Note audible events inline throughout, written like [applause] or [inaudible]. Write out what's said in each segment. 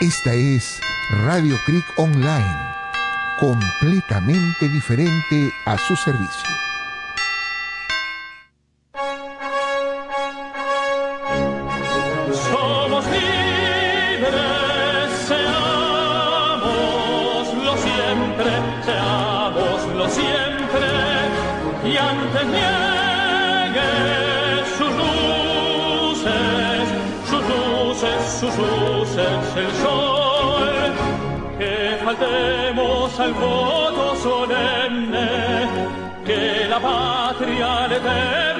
Esta es Radio Creek Online, completamente diferente a su servicio. Somos libres, seámoslo siempre, seámoslo siempre, y antes niegue sus luces, sus luces, sus luces, el sol, faltemos al voto solemne, que la patria al eterno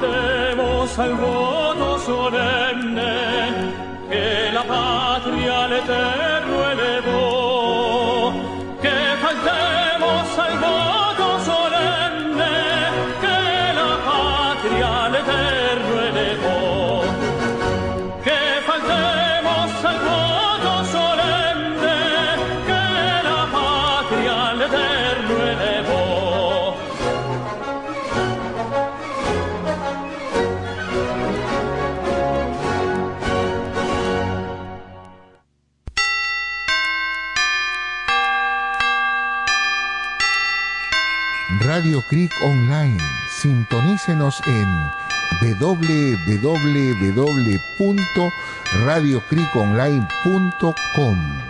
Faltemos al voto solemne, que la patria al Radio Creek Online. Sintonícenos en www.radiocreekonline.com.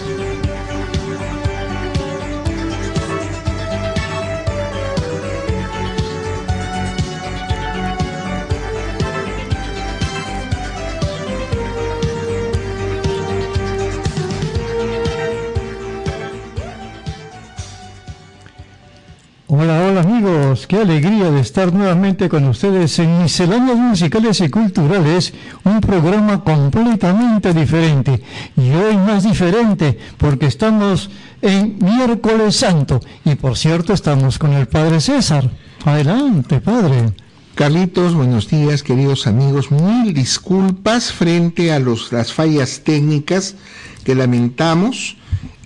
Alegría de estar nuevamente con ustedes en Misceláneas Musicales y Culturales, un programa completamente diferente. Y hoy más diferente porque estamos en miércoles santo y por cierto estamos con el Padre César. Adelante, Padre. Carlitos, buenos días, queridos amigos. Mil disculpas frente a los, las fallas técnicas que lamentamos,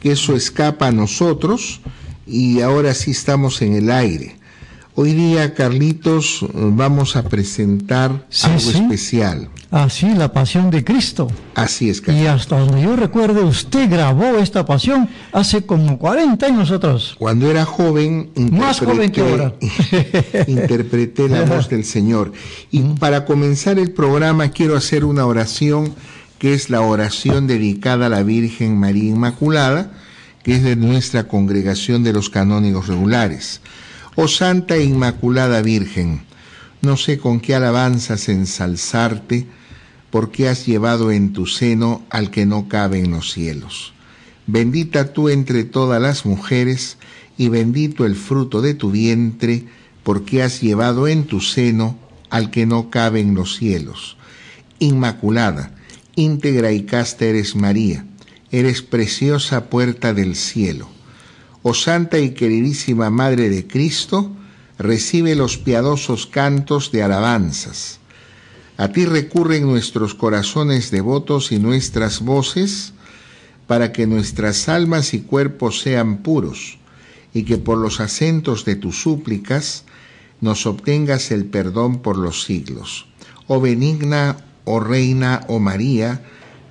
que eso escapa a nosotros y ahora sí estamos en el aire. Hoy día, Carlitos, vamos a presentar algo especial. Así, la pasión de Cristo. Así es, Carlitos. Y hasta donde yo recuerde, usted grabó esta pasión hace como 40 años atrás. Cuando era joven, más joven que ahora, [laughs] interpreté la voz del Señor. Y para comenzar el programa, quiero hacer una oración que es la oración dedicada a la Virgen María Inmaculada, que es de nuestra congregación de los canónigos regulares. Oh Santa e Inmaculada Virgen, no sé con qué alabanzas ensalzarte, porque has llevado en tu seno al que no cabe en los cielos. Bendita tú entre todas las mujeres, y bendito el fruto de tu vientre, porque has llevado en tu seno al que no cabe en los cielos. Inmaculada, íntegra y casta eres María, eres preciosa puerta del cielo oh Santa y queridísima Madre de Cristo, recibe los piadosos cantos de alabanzas. A ti recurren nuestros corazones devotos y nuestras voces, para que nuestras almas y cuerpos sean puros, y que por los acentos de tus súplicas nos obtengas el perdón por los siglos. Oh benigna, oh Reina, oh María,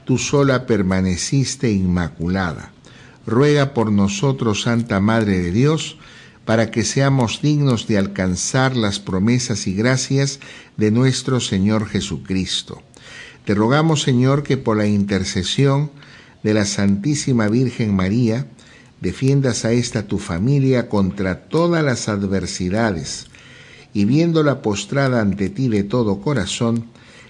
tú sola permaneciste inmaculada ruega por nosotros, Santa Madre de Dios, para que seamos dignos de alcanzar las promesas y gracias de nuestro Señor Jesucristo. Te rogamos, Señor, que por la intercesión de la Santísima Virgen María, defiendas a esta tu familia contra todas las adversidades, y viéndola postrada ante ti de todo corazón,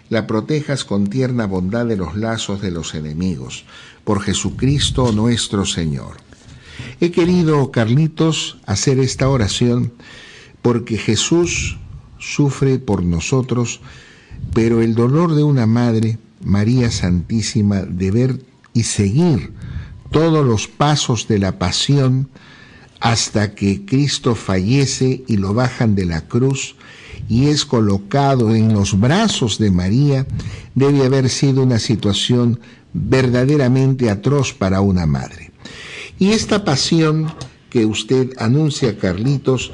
la protejas con tierna bondad de los lazos de los enemigos por Jesucristo nuestro Señor. He querido, Carlitos, hacer esta oración porque Jesús sufre por nosotros, pero el dolor de una madre, María Santísima, de ver y seguir todos los pasos de la pasión hasta que Cristo fallece y lo bajan de la cruz y es colocado en los brazos de María, debe haber sido una situación verdaderamente atroz para una madre. Y esta pasión que usted anuncia, Carlitos,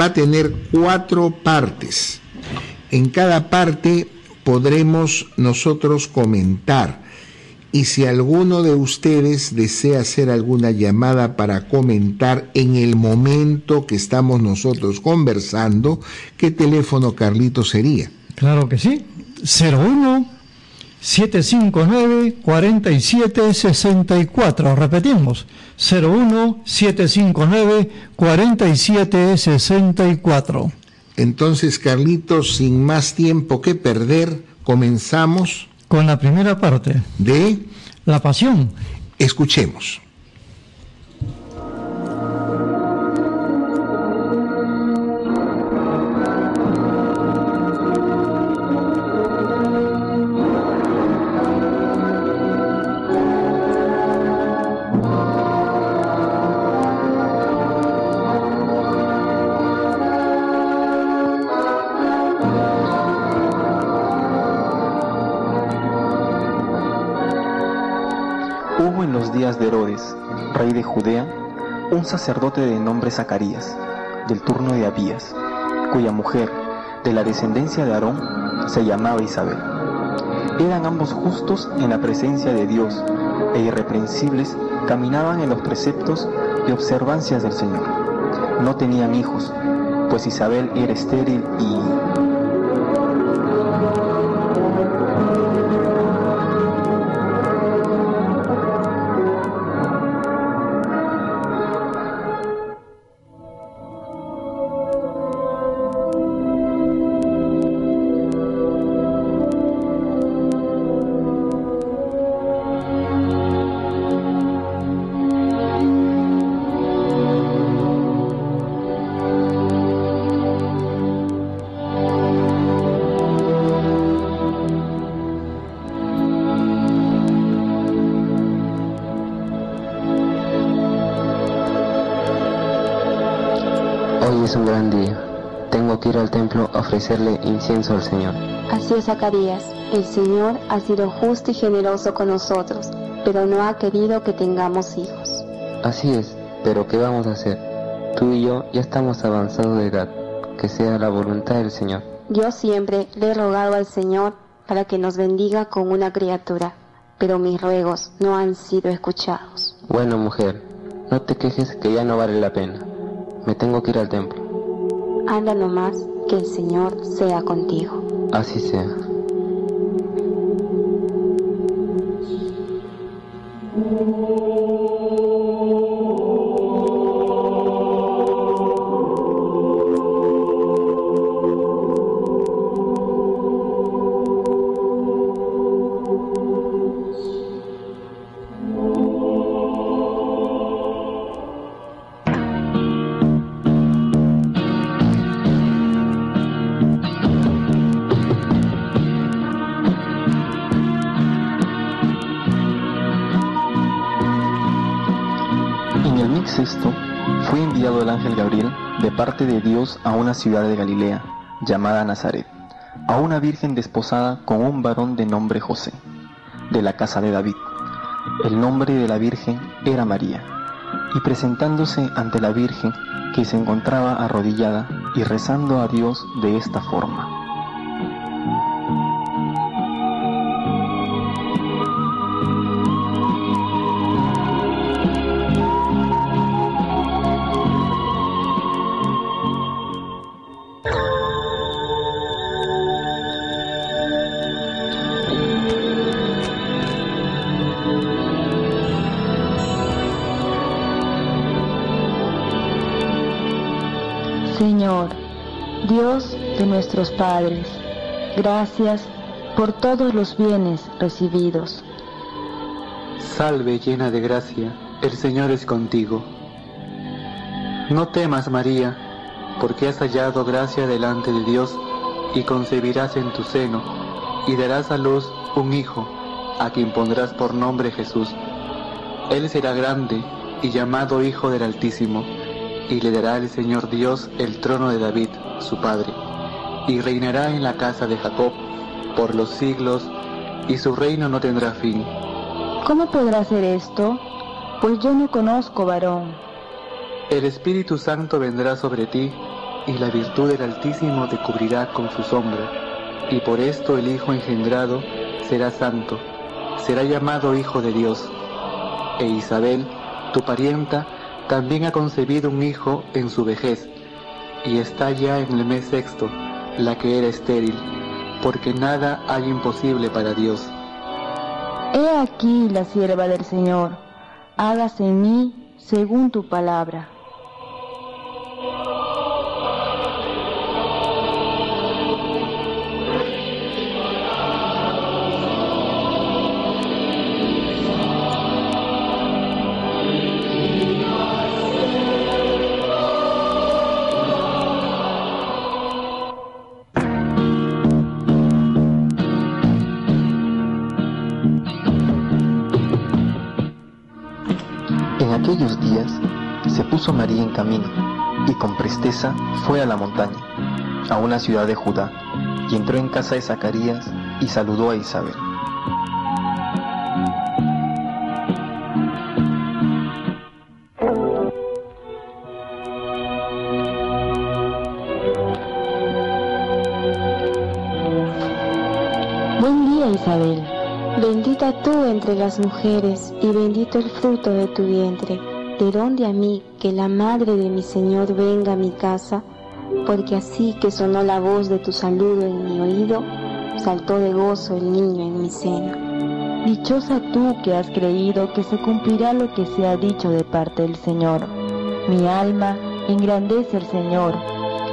va a tener cuatro partes. En cada parte podremos nosotros comentar. Y si alguno de ustedes desea hacer alguna llamada para comentar en el momento que estamos nosotros conversando, ¿qué teléfono, Carlitos, sería? Claro que sí. 01 759-4764. Repetimos, 01-759-4764. Entonces, Carlitos, sin más tiempo que perder, comenzamos con la primera parte de La Pasión. Escuchemos. Judea un sacerdote de nombre Zacarías, del turno de Abías, cuya mujer, de la descendencia de Aarón, se llamaba Isabel. Eran ambos justos en la presencia de Dios e irreprensibles caminaban en los preceptos y observancias del Señor. No tenían hijos, pues Isabel era estéril y ofrecerle incienso al Señor. Así es, Zacarías. El Señor ha sido justo y generoso con nosotros, pero no ha querido que tengamos hijos. Así es, pero ¿qué vamos a hacer? Tú y yo ya estamos avanzados de edad. que sea la voluntad del Señor. Yo siempre le he rogado al Señor para que nos bendiga con una criatura, pero mis ruegos no han sido escuchados. Bueno, mujer, no te quejes que ya no vale la pena. Me tengo que ir al templo. Anda nomás, que el Señor sea contigo. Así sea. A una ciudad de Galilea llamada Nazaret, a una virgen desposada con un varón de nombre José, de la casa de David. El nombre de la virgen era María, y presentándose ante la virgen que se encontraba arrodillada y rezando a Dios de esta forma. Señor, Dios de nuestros padres, gracias por todos los bienes recibidos. Salve llena de gracia, el Señor es contigo. No temas, María, porque has hallado gracia delante de Dios y concebirás en tu seno y darás a luz un hijo, a quien pondrás por nombre Jesús. Él será grande y llamado Hijo del Altísimo, y le dará el Señor Dios el trono de David, su padre, y reinará en la casa de Jacob por los siglos, y su reino no tendrá fin. ¿Cómo podrá ser esto? Pues yo no conozco varón. El Espíritu Santo vendrá sobre ti, y la virtud del Altísimo te cubrirá con su sombra, y por esto el Hijo engendrado será santo, será llamado Hijo de Dios. E Isabel, tu parienta, también ha concebido un hijo en su vejez, y está ya en el mes sexto, la que era estéril, porque nada hay imposible para Dios. He aquí la sierva del Señor, hágase en mí según tu palabra. Aquellos días se puso María en camino y con presteza fue a la montaña, a una ciudad de Judá, y entró en casa de Zacarías y saludó a Isabel. Buen día, Isabel. Bendita tú entre las mujeres y bendito el fruto de tu vientre. ¿De dónde a mí que la madre de mi Señor venga a mi casa? Porque así que sonó la voz de tu saludo en mi oído, saltó de gozo el niño en mi seno. Dichosa tú que has creído que se cumplirá lo que se ha dicho de parte del Señor. Mi alma engrandece al Señor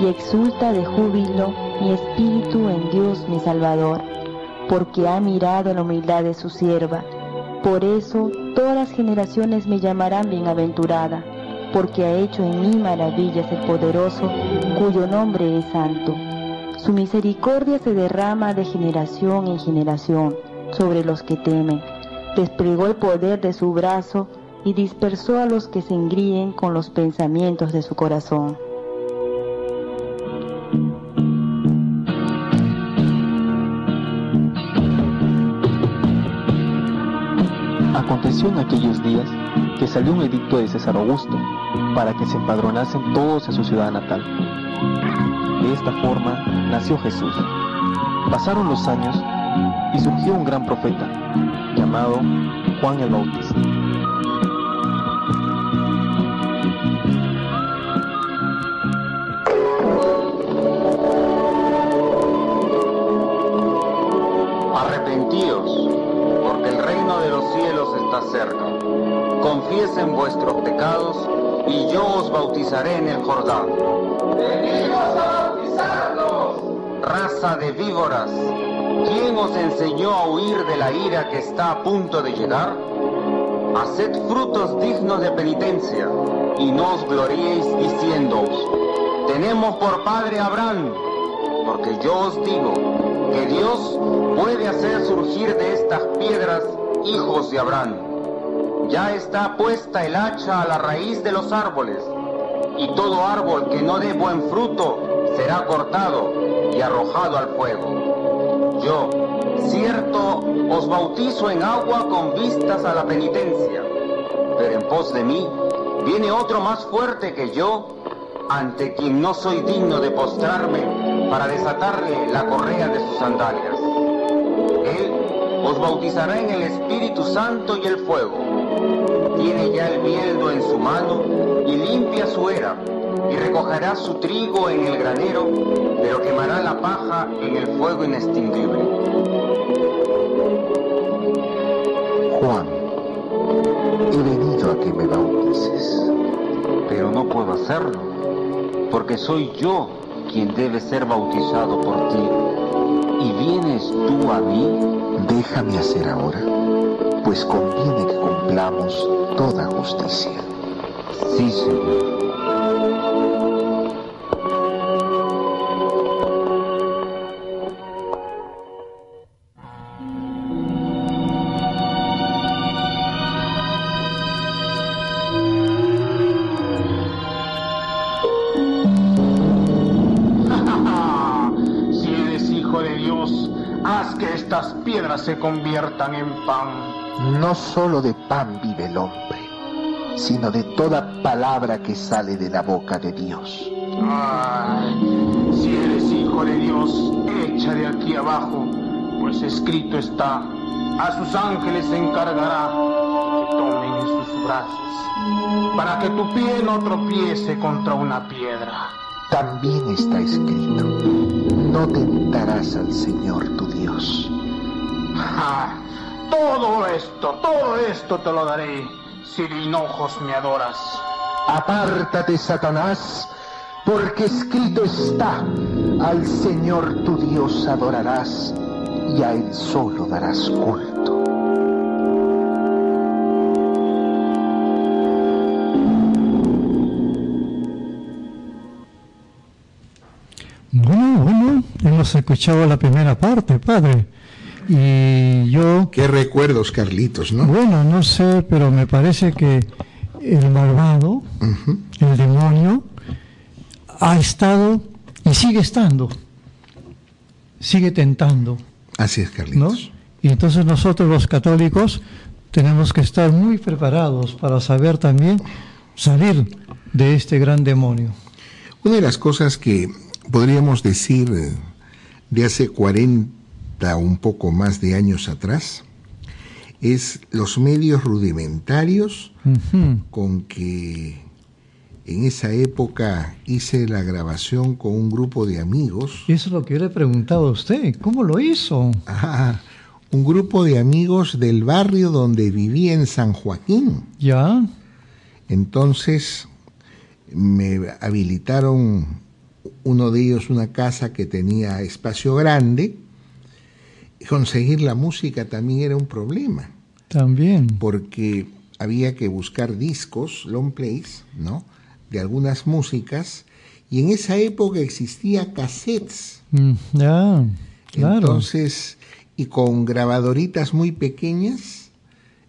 y exulta de júbilo mi espíritu en Dios mi Salvador, porque ha mirado la humildad de su sierva. Por eso todas las generaciones me llamarán bienaventurada, porque ha hecho en mí maravillas el poderoso, cuyo nombre es santo. Su misericordia se derrama de generación en generación sobre los que temen. Desplegó el poder de su brazo y dispersó a los que se engríen con los pensamientos de su corazón. Aconteció en aquellos días que salió un edicto de César Augusto para que se empadronasen todos en su ciudad natal. De esta forma nació Jesús. Pasaron los años y surgió un gran profeta llamado Juan el Bautista. Está cerca. Confiesen vuestros pecados y yo os bautizaré en el Jordán. ¡Venimos a bautizarnos! Raza de víboras, ¿quién os enseñó a huir de la ira que está a punto de llegar? Haced frutos dignos de penitencia y no os gloriéis diciéndoos, tenemos por padre a Abraham, porque yo os digo que Dios puede hacer surgir de estas piedras hijos de Abraham. Ya está puesta el hacha a la raíz de los árboles, y todo árbol que no dé buen fruto será cortado y arrojado al fuego. Yo, cierto, os bautizo en agua con vistas a la penitencia, pero en pos de mí viene otro más fuerte que yo, ante quien no soy digno de postrarme para desatarle la correa de sus sandalias. Os bautizará en el Espíritu Santo y el fuego. Tiene ya el bieldo en su mano y limpia su era, y recogerá su trigo en el granero, pero quemará la paja en el fuego inextinguible. Juan, he venido a que me bautices. Pero no puedo hacerlo, porque soy yo quien debe ser bautizado por ti. ¿Y vienes tú a mí? Déjame hacer ahora, pues conviene que cumplamos toda justicia. Sí, Señor. Se conviertan en pan. No solo de pan vive el hombre, sino de toda palabra que sale de la boca de Dios. Ay, si eres hijo de Dios, echa de aquí abajo, pues escrito está, a sus ángeles se encargará que tomen en sus brazos, para que tu pie no tropiece contra una piedra. También está escrito, no tentarás al Señor tu Dios. Ah, [laughs] todo esto, todo esto te lo daré si de hinojos me adoras. Apártate, Satanás, porque escrito está, al Señor tu Dios adorarás y a Él solo darás culto. Bueno, bueno, hemos escuchado la primera parte, padre. Y yo... Qué recuerdos, Carlitos, ¿no? Bueno, no sé, pero me parece que el malvado, el demonio, ha estado y sigue estando, sigue tentando. Así es, ¿no? Carlitos. Y entonces nosotros los católicos tenemos que estar muy preparados para saber también salir de este gran demonio. Una de las cosas que podríamos decir eh, de hace 40 un poco más de años atrás es los medios rudimentarios con que en esa época hice la grabación con un grupo de amigos. Eso es lo que yo le he preguntado a usted. ¿Cómo lo hizo? Ah, un grupo de amigos del barrio donde vivía en San Joaquín. Ya. Entonces me habilitaron uno de ellos una casa que tenía espacio grande. Conseguir la música también era un problema, También. porque había que buscar discos, long plays, ¿no? De algunas músicas, y en esa época existía cassettes. Mm, Ya. Claro. Entonces, y con grabadoritas muy pequeñas,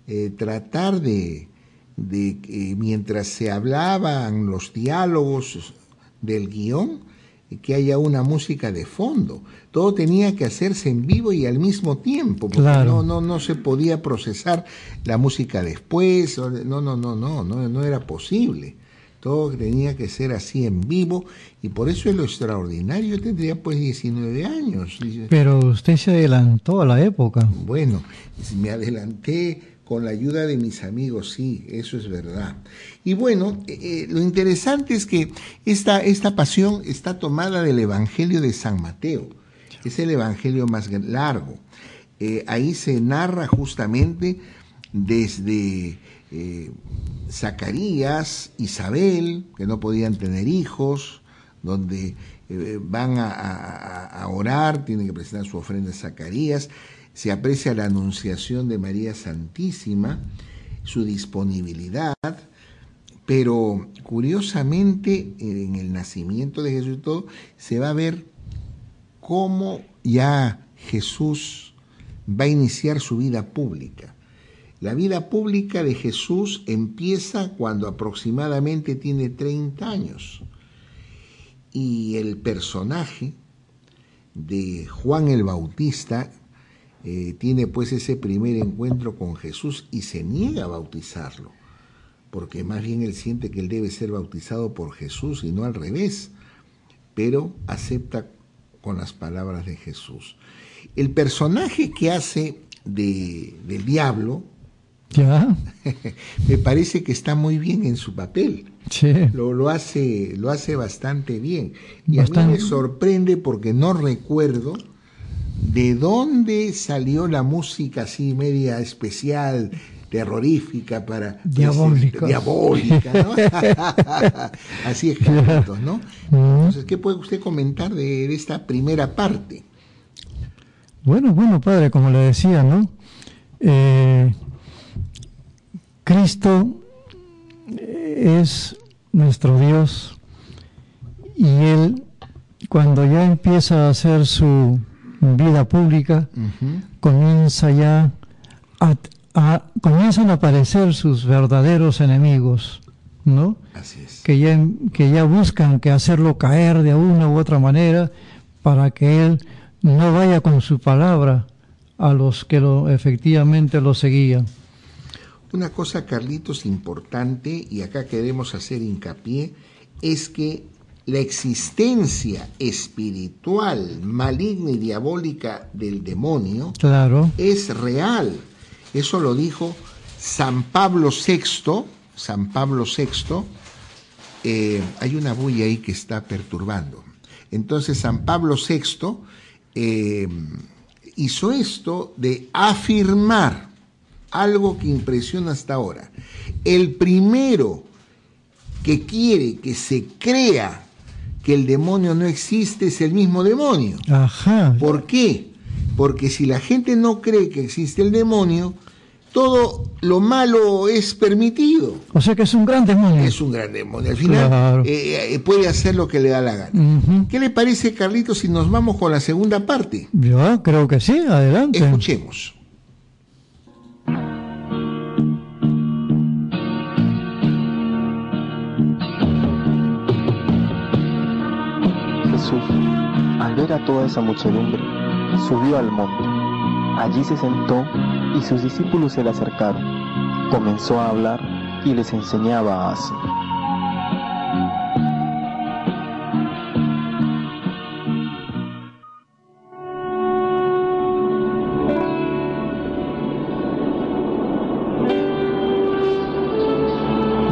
eh, tratar de, de mientras se hablaban los diálogos del guion, que haya una música de fondo. Todo tenía que hacerse en vivo y al mismo tiempo, porque Claro. no, no, no se podía procesar la música después, no, no, no, no, no, no era posible. todo tenía que ser así en vivo y por eso es lo extraordinario. Yo tendría pues 19 años. Pero usted se adelantó a la época. Bueno, me adelanté con la ayuda de mis amigos, sí, eso es verdad. Y bueno, eh, eh, lo interesante es que esta, esta pasión está tomada del Evangelio de San Mateo. Es el Evangelio más largo. Eh, ahí se narra justamente desde Zacarías, Isabel, que no podían tener hijos, donde van a, orar, tienen que presentar su ofrenda a Zacarías, se aprecia la anunciación de María Santísima, su disponibilidad, pero curiosamente en el nacimiento de Jesús todo se va a ver cómo ya Jesús va a iniciar su vida pública. La vida pública de Jesús empieza cuando aproximadamente tiene 30 años. Y el personaje de Juan el Bautista eh, tiene pues ese primer encuentro con Jesús y se niega a bautizarlo, porque más bien él siente que él debe ser bautizado por Jesús y no al revés, pero acepta con las palabras de Jesús. El personaje que hace de, del diablo, ¿Ya? [laughs] me parece que está muy bien en su papel. Lo, lo, hace, lo hace bastante bien. Y a mí me sorprende porque no recuerdo ¿de dónde salió la música así media especial, terrorífica para... Diabólica. diabólica, ¿no? [laughs] así es, Carlitos, ¿no? Entonces, ¿qué puede usted comentar de, esta primera parte? Bueno, bueno, padre, como le decía, ¿no? Eh, Cristo es nuestro Dios y Él, cuando ya empieza a hacer su vida pública, comienza ya a, comienzan a aparecer sus verdaderos enemigos, ¿no? Así es. Que ya, que ya buscan que hacerlo caer de una u otra manera para que él no vaya con su palabra a los que lo, efectivamente lo seguían. Una cosa, Carlitos, importante, y acá queremos hacer hincapié, es que la existencia espiritual maligna y diabólica del demonio claro. es real. Eso lo dijo San Pablo VI. San Pablo VI, eh, hay una bulla ahí que está perturbando. Entonces San Pablo VI eh, hizo esto de afirmar algo que impresiona hasta ahora. El primero que quiere que se crea que el demonio no existe es el mismo demonio. Ajá. ¿Por qué? Porque si la gente no cree que existe el demonio, todo lo malo es permitido. O sea que es un gran demonio. Es un gran demonio. Al final eh, eh, puede hacer lo que le da la gana. ¿Qué le parece, Carlito, si nos vamos con la segunda parte? Yo creo que sí, adelante. Escuchemos. A toda esa muchedumbre, subió al monte. Allí se sentó y sus discípulos se le acercaron. Comenzó a hablar y les enseñaba así.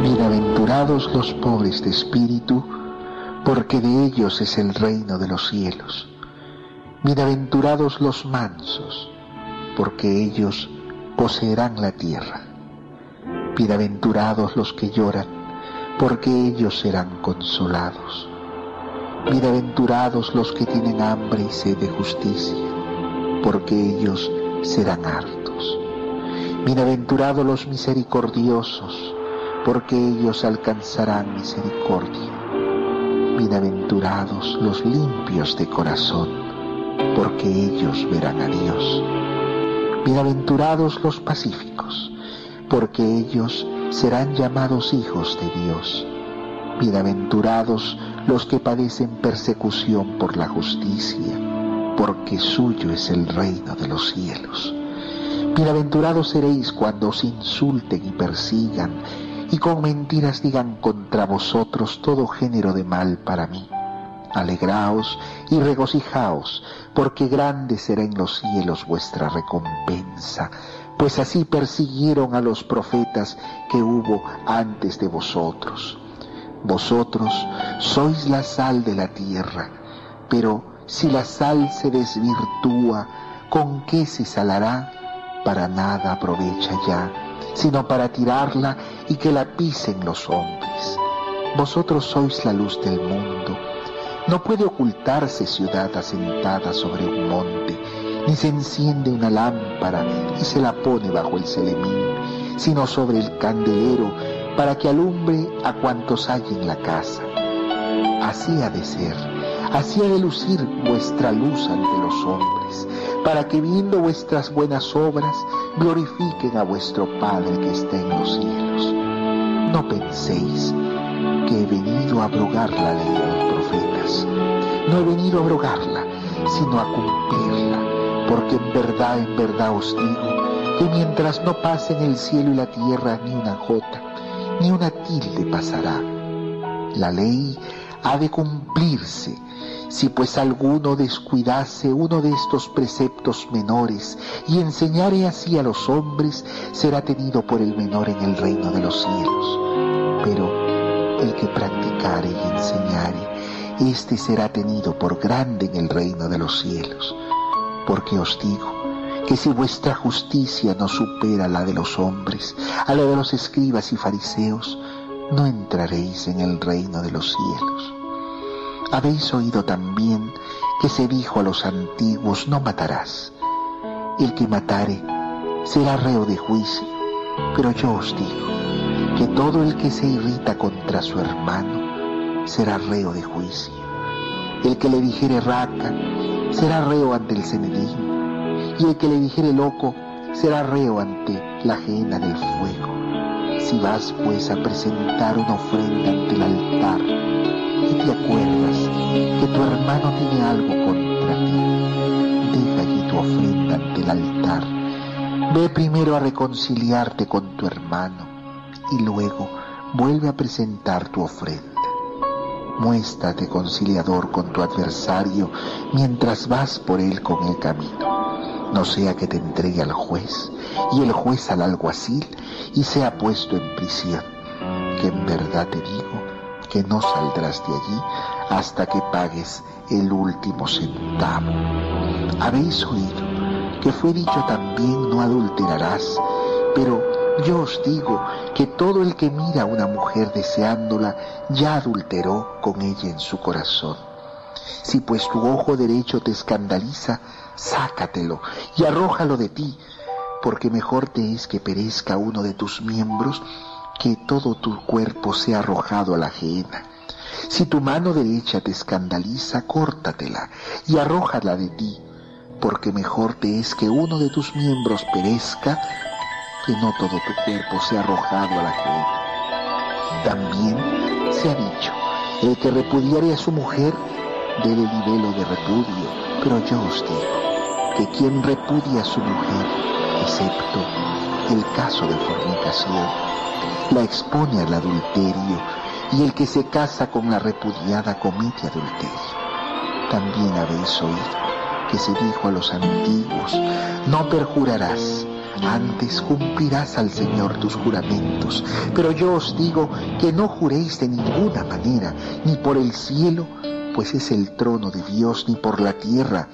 Bienaventurados los pobres de espíritu, porque de ellos es el reino de los cielos. Bienaventurados los mansos, porque ellos poseerán la tierra. Bienaventurados los que lloran, porque ellos serán consolados. Bienaventurados los que tienen hambre y sed de justicia, porque ellos serán hartos. Bienaventurados los misericordiosos, porque ellos alcanzarán misericordia. Bienaventurados los limpios de corazón, porque ellos verán a Dios. Bienaventurados los pacíficos, porque ellos serán llamados hijos de Dios. Bienaventurados los que padecen persecución por la justicia, porque suyo es el reino de los cielos. Bienaventurados seréis cuando os insulten y persigan y con mentiras digan contra vosotros todo género de mal para mí. Alegraos y regocijaos, porque grande será en los cielos vuestra recompensa, pues así persiguieron a los profetas que hubo antes de vosotros. Vosotros sois la sal de la tierra, pero si la sal se desvirtúa, ¿con qué se salará? Para nada aprovecha ya, sino para tirarla y que la pisen los hombres. Vosotros sois la luz del mundo. No puede ocultarse ciudad asentada sobre un monte, ni se enciende una lámpara y se la pone bajo el celemín, sino sobre el candelero para que alumbre a cuantos hay en la casa. Así ha de ser, así ha de lucir vuestra luz ante los hombres, para que viendo vuestras buenas obras glorifiquen a vuestro Padre que está en los cielos. No penséis que he venido a abrogar la ley de los profetas. No he venido a abrogarla, sino a cumplirla, porque en verdad, en verdad os digo que mientras no pasen el cielo y la tierra ni una jota, ni una tilde pasará. La ley ha de cumplirse. Si pues alguno descuidase uno de estos preceptos menores y enseñare así a los hombres, será tenido por el menor en el reino de los cielos. Pero el que practicare y enseñare, éste será tenido por grande en el reino de los cielos. Porque os digo, que si vuestra justicia no supera la de los hombres, a la de los escribas y fariseos, no entraréis en el reino de los cielos. Habéis oído también que se dijo a los antiguos, no matarás. El que matare será reo de juicio, pero yo os digo que todo el que se irrita contra su hermano será reo de juicio. El que le dijere raca será reo ante el Senedín y el que le dijere loco será reo ante la ajena del fuego. Si vas pues a presentar una ofrenda ante el altar y te acuerdas que tu hermano tiene algo contra ti, deja allí tu ofrenda ante el altar. Ve primero a reconciliarte con tu hermano y luego vuelve a presentar tu ofrenda. Muéstrate conciliador con tu adversario mientras vas por él con el camino no sea que te entregue al juez y el juez al alguacil y sea puesto en prisión, que en verdad te digo que no saldrás de allí hasta que pagues el último centavo. Habéis oído que fue dicho también no adulterarás, pero yo os digo que todo el que mira a una mujer deseándola ya adulteró con ella en su corazón. Si pues tu ojo derecho te escandaliza, sácatelo y arrójalo de ti, porque mejor te es que perezca uno de tus miembros que todo tu cuerpo sea arrojado a la ajena. Si tu mano derecha te escandaliza, córtatela y arrójala de ti, porque mejor te es que uno de tus miembros perezca que no todo tu cuerpo sea arrojado a la ajena. También se ha dicho, el que repudiare a su mujer, debe libelo de repudio, pero yo os digo, que quien repudia a su mujer, excepto el caso de fornicación, la expone al adulterio y el que se casa con la repudiada comete adulterio. También habéis oído que se dijo a los antiguos, no perjurarás, antes cumplirás al Señor tus juramentos. Pero yo os digo que no juréis de ninguna manera, ni por el cielo, pues es el trono de Dios, ni por la tierra,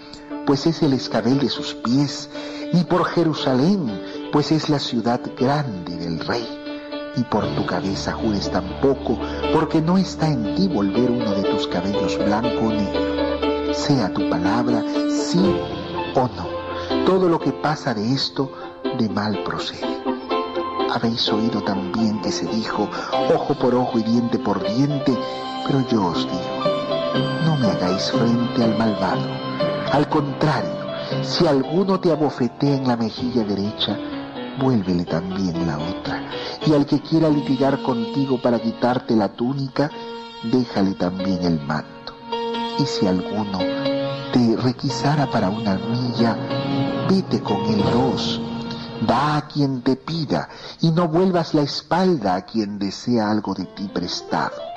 pues es el escabel de sus pies, ni por Jerusalén, pues es la ciudad grande del rey. Y por tu cabeza jures tampoco, porque no está en ti volver uno de tus cabellos blanco o negro. Sea tu palabra sí o no. Todo lo que pasa de esto, de mal procede. Habéis oído también que se dijo, ojo por ojo y diente por diente, pero yo os digo, no me hagáis frente al malvado al contrario, si alguno te abofetea en la mejilla derecha, vuélvele también la otra. Y al que quiera litigar contigo para quitarte la túnica, déjale también el manto. Y si alguno te requisara para una milla, vete con el dos. Da a quien te pida y no vuelvas la espalda a quien desea algo de ti prestado.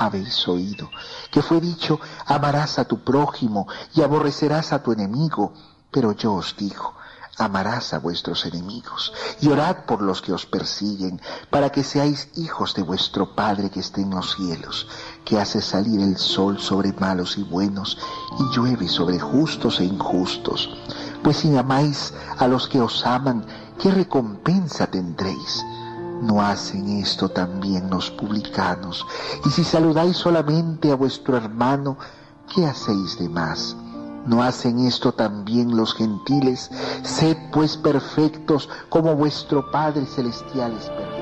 Habéis oído que fue dicho, amarás a tu prójimo y aborrecerás a tu enemigo, pero yo os digo, amarás a vuestros enemigos y orad por los que os persiguen, para que seáis hijos de vuestro Padre que está en los cielos, que hace salir el sol sobre malos y buenos y llueve sobre justos e injustos. Pues si amáis a los que os aman, ¿qué recompensa tendréis? ¿No hacen esto también los publicanos? Y si saludáis solamente a vuestro hermano, ¿qué hacéis de más? ¿No hacen esto también los gentiles? Sed pues perfectos como vuestro Padre Celestial es perfecto.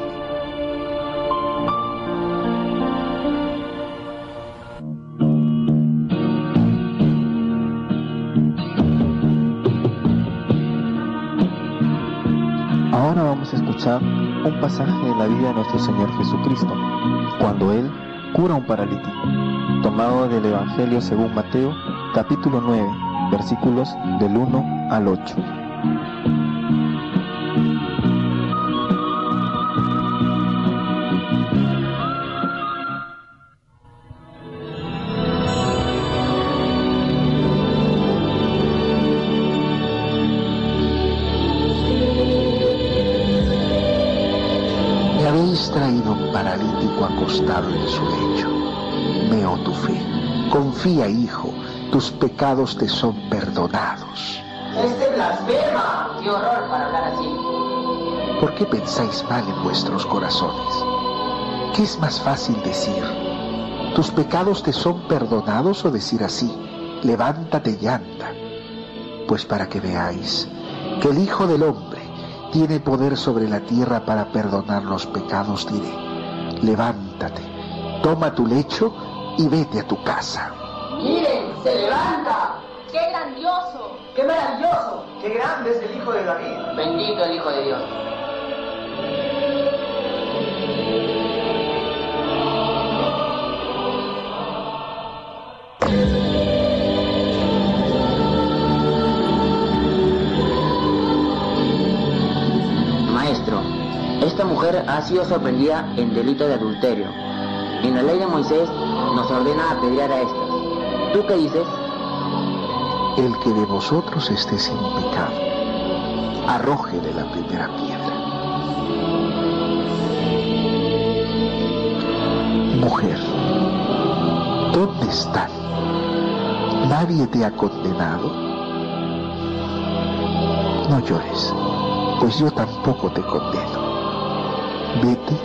Un pasaje de la vida de nuestro Señor Jesucristo, cuando Él cura a un paralítico, tomado del Evangelio según Mateo, capítulo 9, versículos del 1 al 8. Acostado en su lecho. Veo tu fe. Confía, hijo, tus pecados te son perdonados. Este blasfema. Qué horror para hablar así. ¿Por qué pensáis mal en vuestros corazones? ¿Qué es más fácil decir? ¿Tus pecados te son perdonados o decir así? Levántate y anda. Pues para que veáis que el Hijo del Hombre tiene poder sobre la tierra para perdonar los pecados, diré, levántate, toma tu lecho y vete a tu casa. Miren, se levanta. ¡Qué grandioso! ¡Qué maravilloso! ¡Qué grande es el Hijo de David! Bendito el Hijo de Dios. Ha sido sorprendida en delito de adulterio. En la ley de Moisés nos ordena apedrear a estas. ¿Tú qué dices? El que de vosotros esté sin pecado, arrójele la primera piedra. Mujer, ¿dónde están? ¿Nadie te ha condenado? No llores, pues yo tampoco te condeno. Vete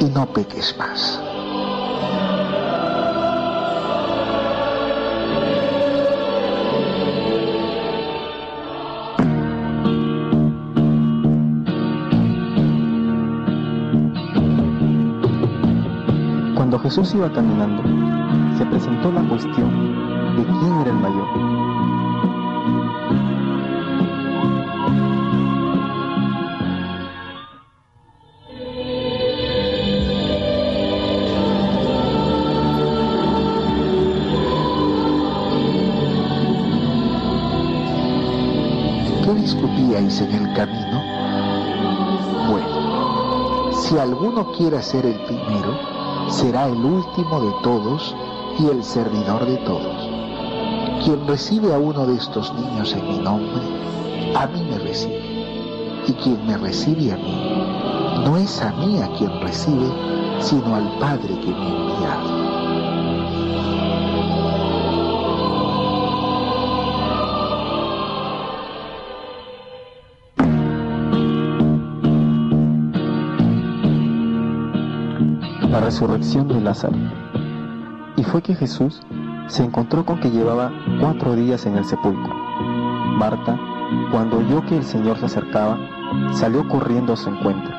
y no peques más. Cuando Jesús iba caminando, se presentó la cuestión de quién era el mayor. En el camino? Bueno, si alguno quiere ser el primero, será el último de todos y el servidor de todos. Quien recibe a uno de estos niños en mi nombre, a mí me recibe. Y quien me recibe a mí, no es a mí a quien recibe, sino al Padre que me enviado. Resurrección de Lázaro. Y fue que Jesús se encontró con que llevaba cuatro días en el sepulcro. Marta, cuando oyó que el Señor se acercaba, salió corriendo a su encuentro.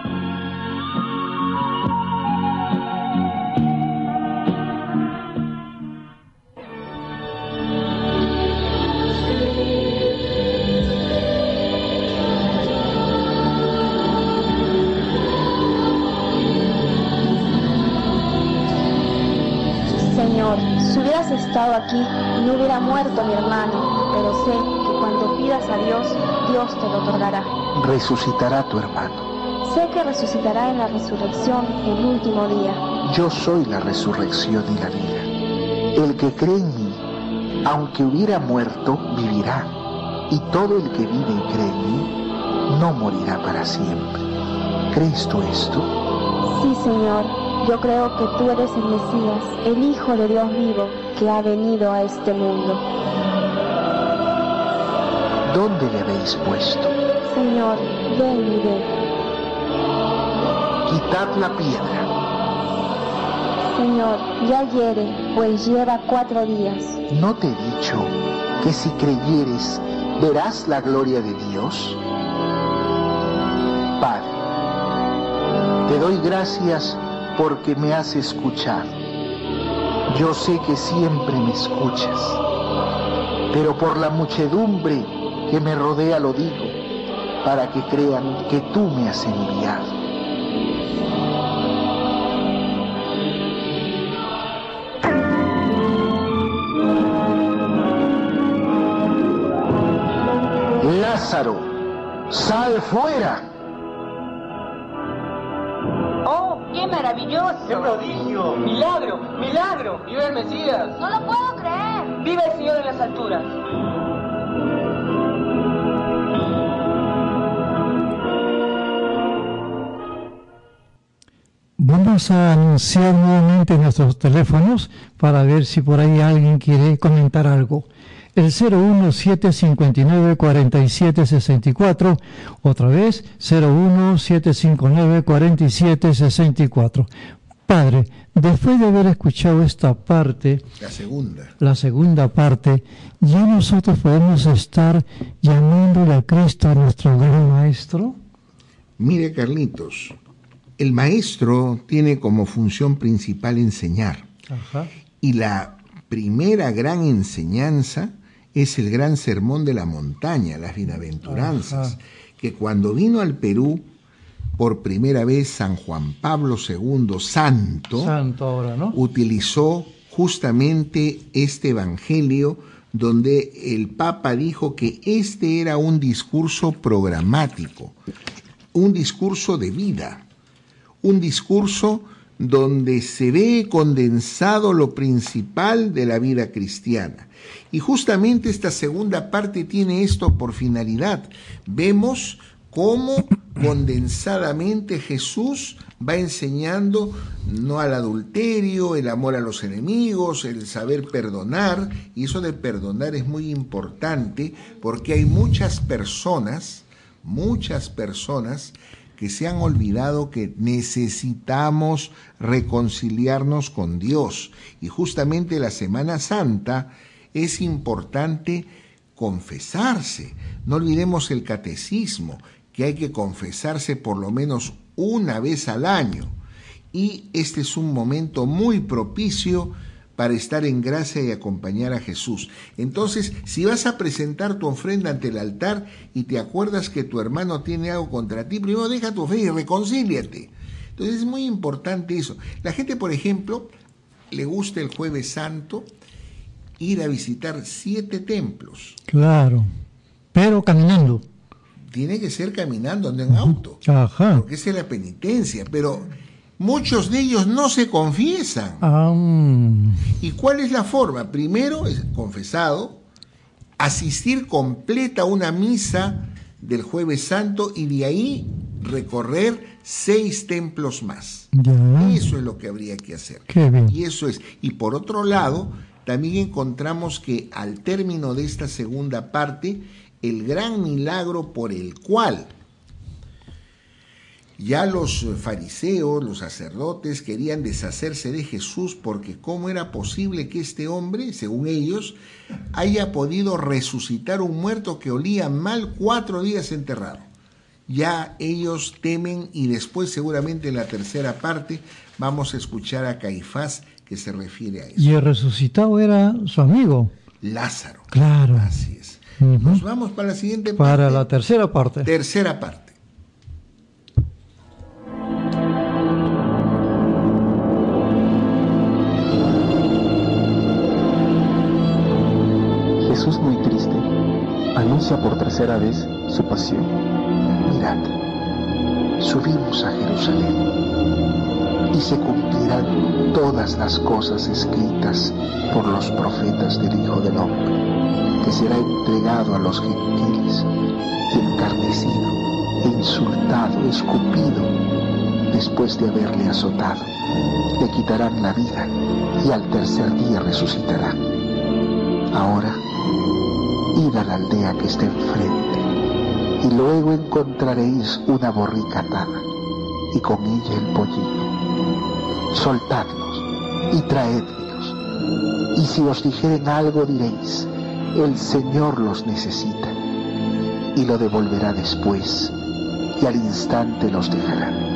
Hubieras estado aquí, no hubiera muerto mi hermano, pero sé que cuando pidas a Dios, Dios te lo otorgará. Resucitará tu hermano. Sé que resucitará en la resurrección el último día. Yo soy la resurrección y la vida. El que cree en mí, aunque hubiera muerto, vivirá. Y todo el que vive y cree en mí, no morirá para siempre. ¿Crees tú esto? Sí, Señor. Yo creo que tú eres el Mesías, el Hijo de Dios vivo, que ha venido a este mundo. ¿Dónde le habéis puesto? Señor, ven y. Quitad la piedra. Señor, ya hiere, pues lleva cuatro días. ¿No te he dicho que si creyeres verás la gloria de Dios? Padre, te doy gracias porque me has escuchado. Yo sé que siempre me escuchas, pero por la muchedumbre que me rodea lo digo, para que crean que tú me has enviado. Lázaro, sal fuera. Maravilloso! ¡Qué prodigio! ¡Milagro! ¡Milagro! ¡Vive el Mesías! ¡No lo puedo creer! ¡Vive el Señor en las alturas! Vamos a anunciar nuevamente nuestros teléfonos para ver si por ahí alguien quiere comentar algo. El 017594764, otra vez 017594764. Padre, después de haber escuchado esta parte, la segunda, la segunda parte, ya nosotros podemos estar llamándole a Cristo a nuestro gran maestro. Mire, Carlitos, el maestro tiene como función principal enseñar. Ajá. Y la primera gran enseñanza es el gran sermón de la montaña, las bienaventuranzas, Ajá. que cuando vino al Perú por primera vez San Juan Pablo II, santo, Santo ahora, ¿no? utilizó justamente este evangelio donde el Papa dijo que este era un discurso programático, un discurso de vida, un discurso donde se ve condensado lo principal de la vida cristiana. Y justamente esta segunda parte tiene esto por finalidad. Vemos cómo condensadamente Jesús va enseñando no al adulterio, el amor a los enemigos, el saber perdonar, y eso de perdonar es muy importante porque hay muchas personas, muchas personas que se han olvidado que necesitamos reconciliarnos con Dios. Y justamente la Semana Santa es importante confesarse. No olvidemos el catecismo, que hay que confesarse por lo menos una vez al año. Y este es un momento muy propicio para estar en gracia y acompañar a Jesús. Entonces, si vas a presentar tu ofrenda ante el altar y te acuerdas que tu hermano tiene algo contra ti, primero deja tu fe y reconcíliate. Entonces es muy importante eso. La gente, por ejemplo, le gusta el jueves santo ir a visitar siete templos. Claro, pero caminando. Tiene que ser caminando, no en auto. Ajá. Porque esa es la penitencia. Pero muchos de ellos no se confiesan. Ah. ¿Y cuál es la forma? Primero es confesado, asistir completa a una misa del jueves santo y de ahí recorrer seis templos más. Eso es lo que habría que hacer. Qué bien. Y eso es. Y por otro lado, también encontramos que al término de esta segunda parte, el gran milagro por el cual ya los fariseos, los sacerdotes querían deshacerse de Jesús porque cómo era posible que este hombre, según ellos, haya podido resucitar un muerto que olía mal cuatro días enterrado. Ya ellos temen y después seguramente en la tercera parte vamos a escuchar a Caifás que se refiere a eso. Y el resucitado era su amigo. Lázaro. Claro. Así es. Nos vamos para la siguiente Para parte. la tercera parte. Tercera parte. Jesús muy triste anuncia por tercera vez su pasión. Mirad, subimos a Jerusalén y se cumplirán todas las cosas escritas por los profetas del Hijo del Hombre, que será entregado a los gentiles, encarnecido, insultado, escupido, después de haberle azotado. Le quitarán la vida y al tercer día resucitará. Ahora, id a la aldea que está enfrente, y luego encontraréis una borrica atada, y con ella el pollino. Soltadlos y traedlos, y si os dijeren algo diréis, el Señor los necesita, y lo devolverá después, y al instante los dejará.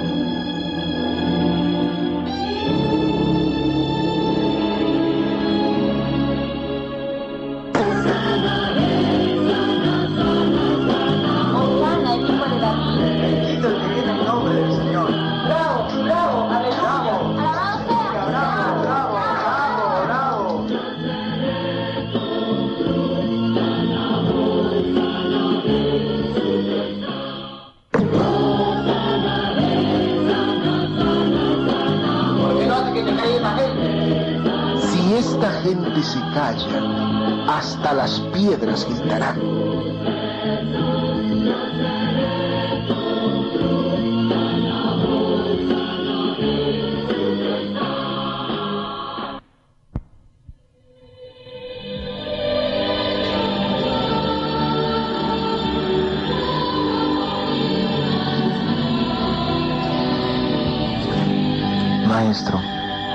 Maestro,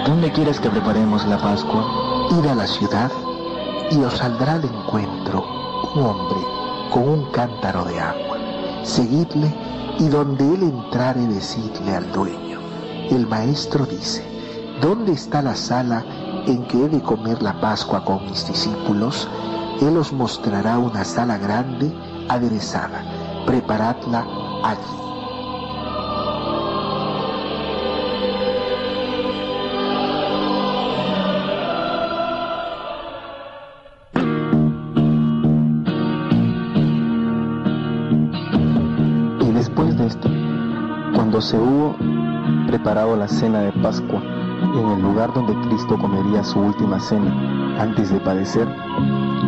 ¿dónde quieres que preparemos la Pascua? Id a la ciudad y os saldrá al encuentro un hombre con un cántaro de agua. Seguidle y donde él entrare decidle al dueño. El maestro dice, ¿dónde está la sala en que he de comer la Pascua con mis discípulos? Él os mostrará una sala grande, aderezada. Preparadla allí. Se hubo preparado la cena de Pascua en el lugar donde Cristo comería su última cena antes de padecer,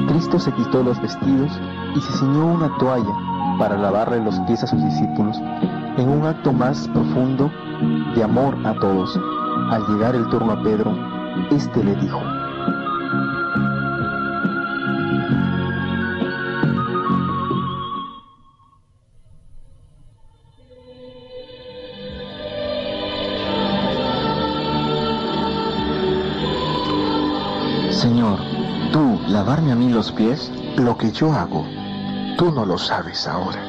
Cristo se quitó los vestidos y se ciñó una toalla para lavarle los pies a sus discípulos en un acto más profundo de amor a todos. Al llegar el turno a Pedro, éste le dijo, pies? Lo que yo hago, tú no lo sabes ahora,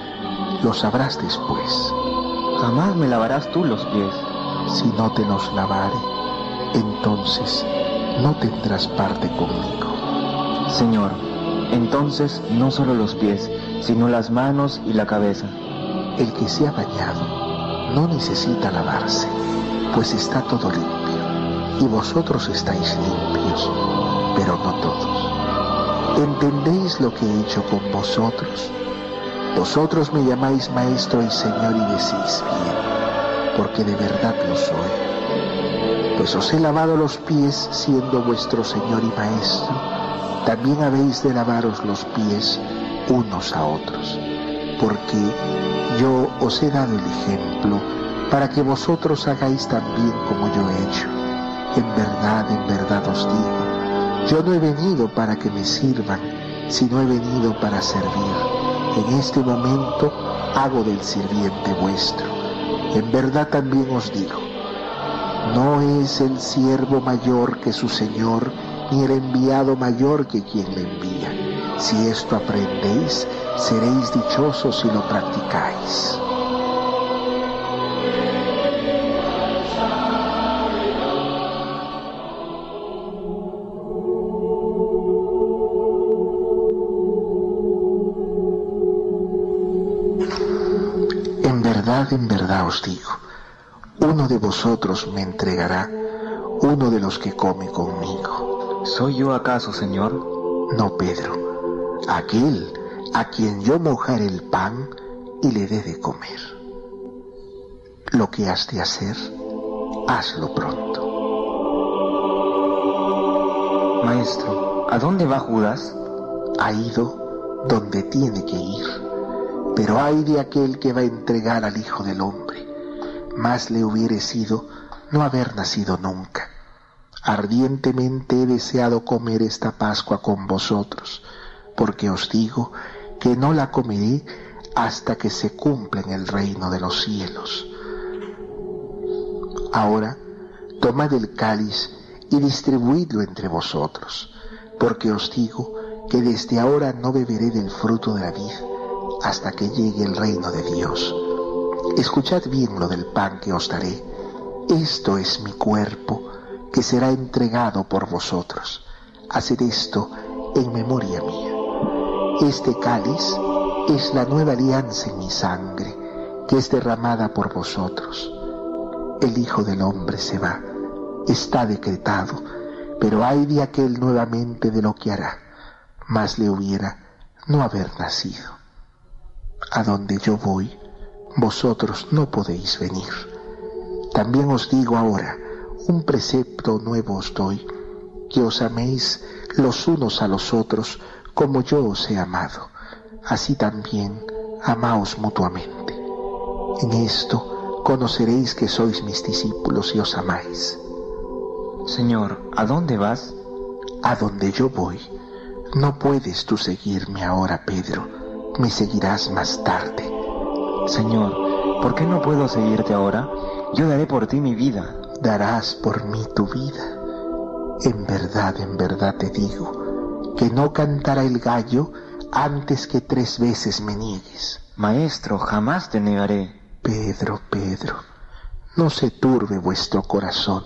lo sabrás después. Jamás me lavarás tú los pies. Si no te los lavare, entonces no tendrás parte conmigo. Señor, entonces no solo los pies, sino las manos y la cabeza. El que se ha bañado no necesita lavarse, pues está todo limpio, y vosotros estáis limpios, pero no todos. ¿Entendéis lo que he hecho con vosotros? Vosotros me llamáis maestro y señor y decís bien, porque de verdad lo soy. Pues os he lavado los pies siendo vuestro señor y maestro, también habéis de lavaros los pies unos a otros, porque yo os he dado el ejemplo para que vosotros hagáis también como yo he hecho. En verdad, en verdad os digo, yo no he venido para que me sirvan, sino he venido para servir. En este momento hago del sirviente vuestro. En verdad también os digo, no es el siervo mayor que su Señor, ni el enviado mayor que quien le envía. Si esto aprendéis, seréis dichosos si lo practicáis. En verdad os digo, uno de vosotros me entregará, uno de los que come conmigo. ¿Soy yo acaso, Señor? No, Pedro. Aquel a quien yo mojare el pan y le dé de comer. Lo que has de hacer, hazlo pronto. Maestro, ¿a dónde va Judas? Ha ido donde tiene que ir, pero hay de aquel que va a entregar al Hijo del Hombre. Más le hubiere sido no haber nacido nunca. Ardientemente he deseado comer esta Pascua con vosotros, porque os digo que no la comeré hasta que se cumpla en el reino de los cielos. Ahora, tomad el cáliz y distribuidlo entre vosotros, porque os digo que desde ahora no beberé del fruto de la vid hasta que llegue el reino de Dios. Escuchad bien lo del pan que os daré. Esto es mi cuerpo que será entregado por vosotros. Haced esto en memoria mía. Este cáliz es la nueva alianza en mi sangre, que es derramada por vosotros. El Hijo del Hombre se va, está decretado, pero hay de aquel nuevamente de lo que hará, más le hubiera no haber nacido. A donde yo voy, vosotros no podéis venir. También os digo ahora, un precepto nuevo os doy, que os améis los unos a los otros como yo os he amado, así también amaos mutuamente. En esto conoceréis que sois mis discípulos y os amáis. Señor, ¿a dónde vas? A donde yo voy. No puedes tú seguirme ahora, Pedro, me seguirás más tarde. Señor, ¿por qué no puedo seguirte ahora? Yo daré por ti mi vida. Darás por mí tu vida. En verdad, en verdad te digo, que no cantará el gallo antes que tres veces me niegues. Maestro, jamás te negaré. Pedro, Pedro, no se turbe vuestro corazón.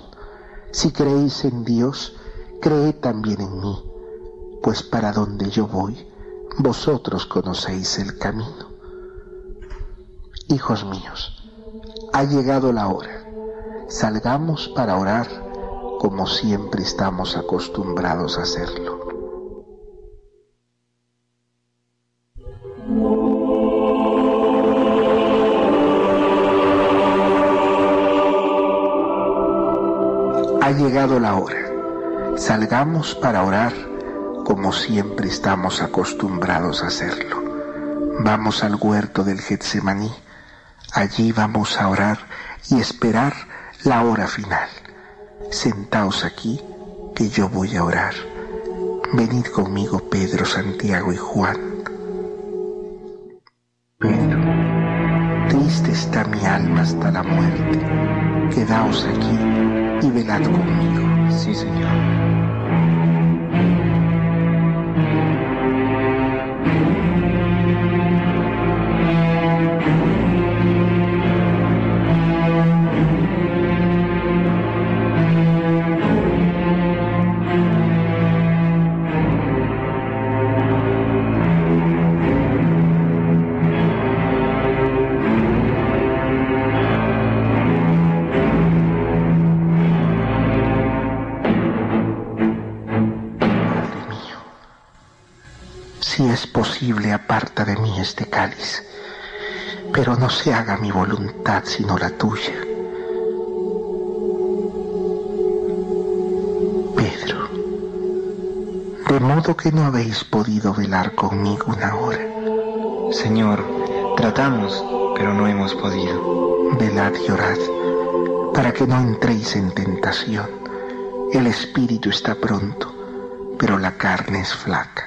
Si creéis en Dios, creed también en mí, pues para donde yo voy, vosotros conocéis el camino. Hijos míos, ha llegado la hora. Salgamos para orar como siempre estamos acostumbrados a hacerlo. Ha llegado la hora. Salgamos para orar como siempre estamos acostumbrados a hacerlo. Vamos al huerto del Getsemaní. Allí vamos a orar y esperar la hora final. Sentaos aquí, que yo voy a orar. Venid conmigo Pedro, Santiago y Juan. Pedro, triste está mi alma hasta la muerte. Quedaos aquí y velad conmigo. Sí, Señor. Si es posible, aparta de mí este cáliz, pero no se haga mi voluntad sino la tuya. Pedro, de modo que no habéis podido velar conmigo una hora. Señor, tratamos, pero no hemos podido. Velad y orad, para que no entréis en tentación. El espíritu está pronto, pero la carne es flaca.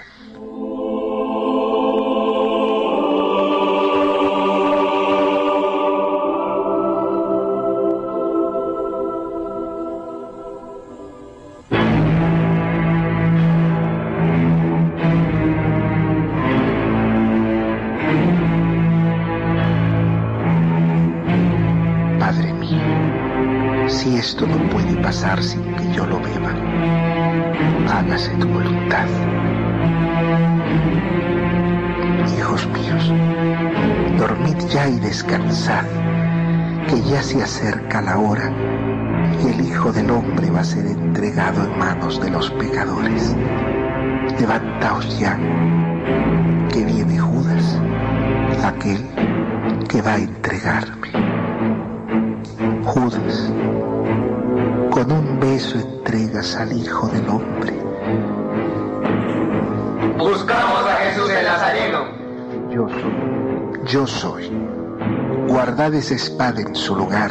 Espada en su lugar,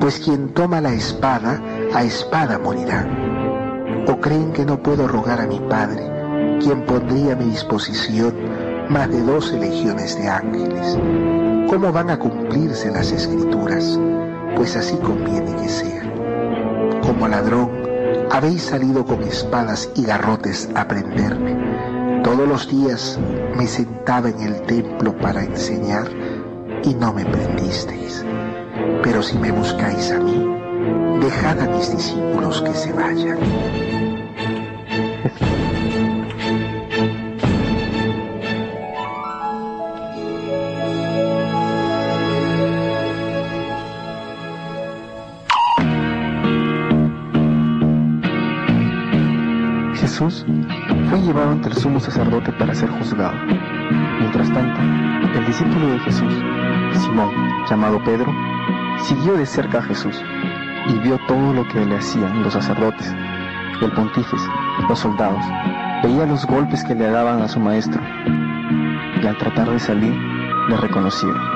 pues quien toma la espada, a espada morirá. ¿O creen que no puedo rogar a mi Padre, quien pondría a mi disposición más de doce legiones de ángeles? ¿Cómo van a cumplirse las escrituras? Pues así conviene que sea. Como ladrón, habéis salido con espadas y garrotes a prenderme. Todos los días me sentaba en el templo para enseñar y no me prendisteis. Pero si me buscáis a mí, dejad a mis discípulos que se vayan. Jesús fue llevado ante el sumo sacerdote para ser juzgado. Mientras tanto, el discípulo de Jesús, Llamado Pedro, siguió de cerca a Jesús y vio todo lo que le hacían los sacerdotes, el pontífice, los soldados. Veía los golpes que le daban a su maestro y al tratar de salir le reconocieron.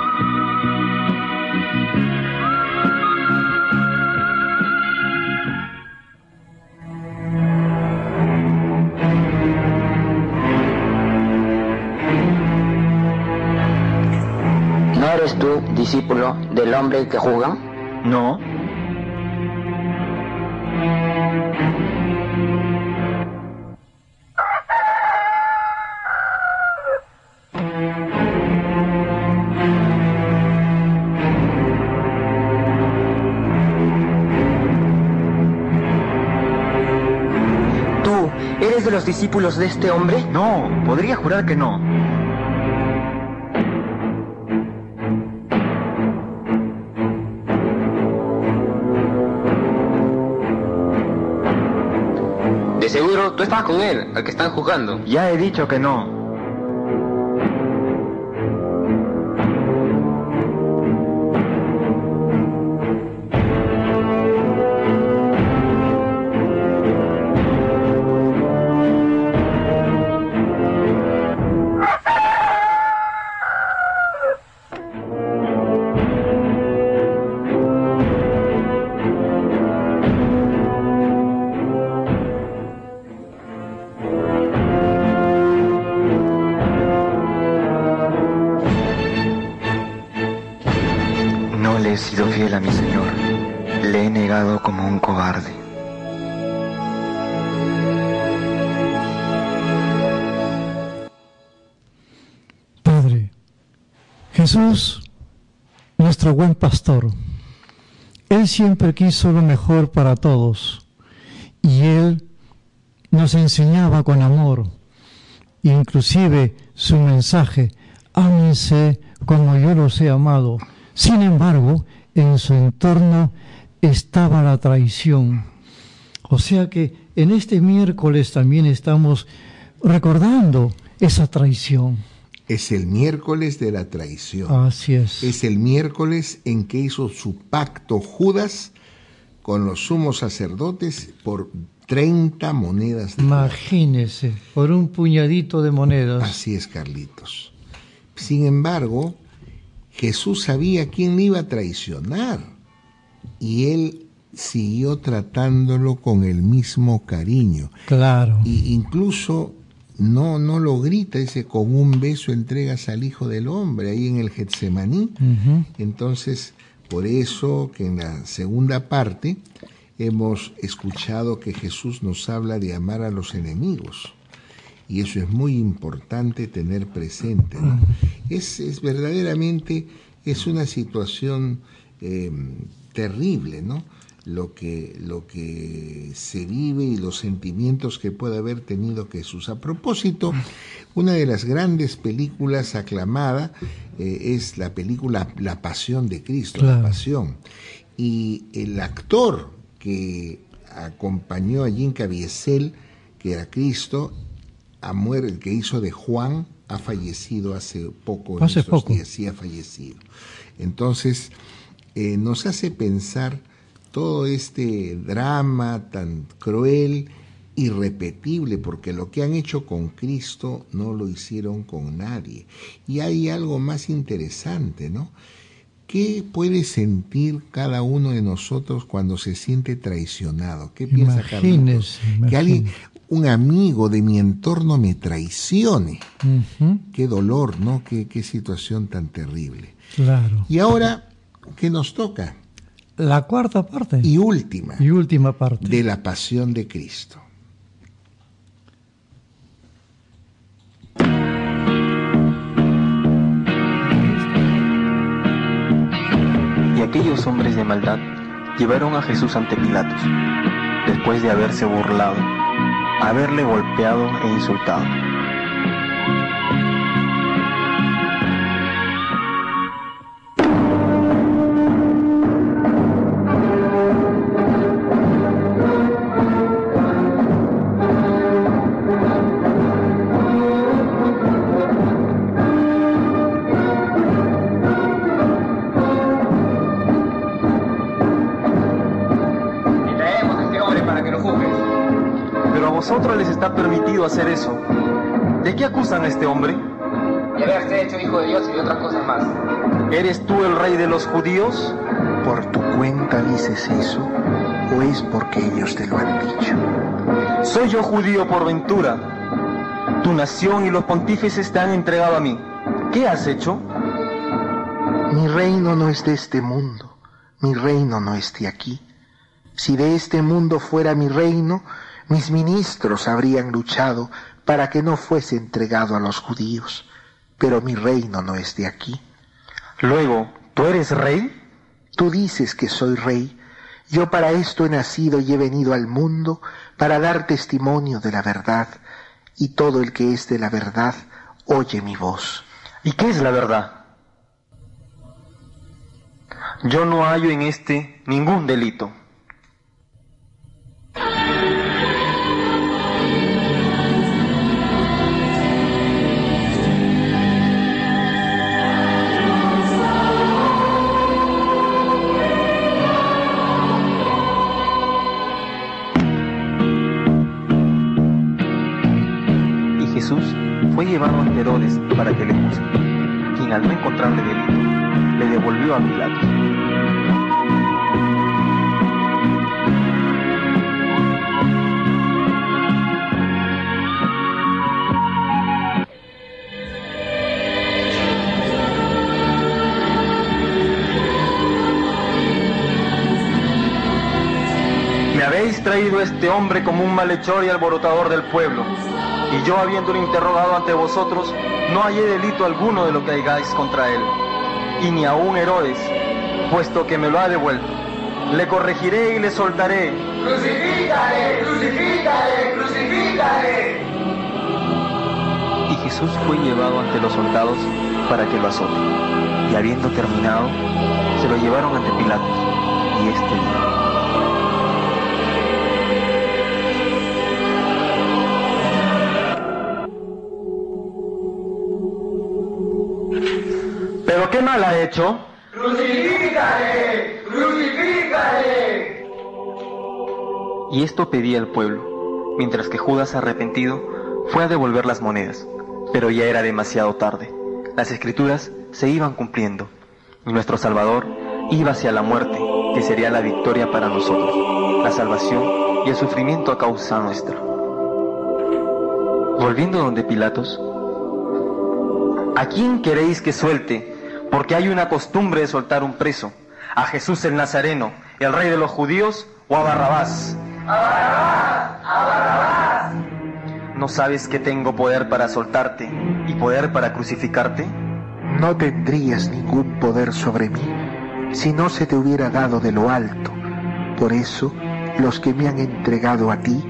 Discípulo del hombre que juzgan? No. ¿Tú eres de los discípulos de este hombre? No, podría jurar que no. Tú estabas con él, al que están juzgando. Ya he dicho que. No Jesús, nuestro buen pastor, Él siempre quiso lo mejor para todos y Él nos enseñaba con amor, inclusive su mensaje, ámense como yo los he amado. Sin embargo, en su entorno estaba la traición. O sea que en este miércoles también estamos recordando esa traición. Es el miércoles de la traición. Así es. Es el miércoles en que hizo su pacto Judas con los sumos sacerdotes por 30 monedas. de Imagínese, por un puñadito de monedas. Así es, Carlitos. Sin embargo, Jesús sabía quién le iba a traicionar y él siguió tratándolo con el mismo cariño. Claro. Y incluso no, no lo grita, dice, con un beso entregas al Hijo del Hombre, ahí en el Getsemaní. Entonces, por eso que en la segunda parte hemos escuchado que Jesús nos habla de amar a los enemigos. Y eso es muy importante tener presente. ¿no? Es, es verdaderamente, es una situación eh, terrible, ¿no? Lo que, lo que se vive y los sentimientos que puede haber tenido Jesús. A propósito, una de las grandes películas aclamada eh, es la película La Pasión de Cristo, Claro. La Pasión. Y el actor que acompañó a Jim Caviezel, que era Cristo, a muer- el que hizo de Juan, ha fallecido hace poco. Hace poco. Días, sí, ha fallecido. Entonces, eh, nos hace pensar todo este drama tan cruel, irrepetible, porque lo que han hecho con Cristo no lo hicieron con nadie. Y hay algo más interesante, ¿no? ¿Qué puede sentir cada uno de nosotros cuando se siente traicionado? ¿Qué piensa Carlos? Que alguien, un amigo de mi entorno me traicione. Qué dolor, ¿no? Qué, qué situación tan terrible. Claro. Y ahora, ¿qué nos toca? La cuarta parte. Y última. Y última parte. De la pasión de Cristo. Y aquellos hombres de maldad llevaron a Jesús ante Pilatos, después de haberse burlado, haberle golpeado e insultado. Hacer eso. ¿De qué acusan a este hombre? De haberse hecho hijo de Dios y de otras cosas más. ¿Eres tú el rey de los judíos? ¿Por tu cuenta dices eso o es porque ellos te lo han dicho? Soy yo judío por ventura. Tu nación y los pontífices te han entregado a mí. ¿Qué has hecho? Mi reino no es de este mundo. Mi reino no es de aquí. Si de este mundo fuera mi reino, mis ministros habrían luchado para que no fuese entregado a los judíos, pero mi reino no es de aquí. Luego, ¿tú eres rey? Tú dices que soy rey. Yo para esto he nacido y he venido al mundo para dar testimonio de la verdad, y todo el que es de la verdad oye mi voz. ¿Y qué es la verdad? Yo no hallo en este ningún delito. Fue llevado ante Herodes para que le juzgue, quien al no encontrarle delito, le devolvió a Pilatos. Traído este hombre como un malhechor y alborotador del pueblo y yo habiéndolo interrogado ante vosotros, no hallé delito alguno de lo que hagáis contra él, y ni aun Herodes, puesto que me lo ha devuelto. Le corregiré y le soltaré. ¡Crucifícale! ¡Crucifícale! ¡Crucifícale! Y Jesús fue llevado ante los soldados para que lo azoten. Y habiendo terminado, se lo llevaron ante Pilatos. Y este dijo, ¿Pero qué mal ha hecho? ¡Crucifícale! ¡Crucifícale! Y esto pedía el pueblo, mientras que Judas arrepentido fue a devolver las monedas, pero ya era demasiado tarde. Las escrituras se iban cumpliendo, y nuestro Salvador iba hacia la muerte, que sería la victoria para nosotros, la salvación y el sufrimiento a causa nuestra. Volviendo donde Pilatos, ¿a quién queréis que suelte porque hay una costumbre de soltar un preso, a Jesús el Nazareno, el rey de los judíos, o a Barrabás. ¡A Barrabás! ¡A Barrabás! ¿No sabes que tengo poder para soltarte y poder para crucificarte? No tendrías ningún poder sobre mí si no se te hubiera dado de lo alto. Por eso, los que me han entregado a ti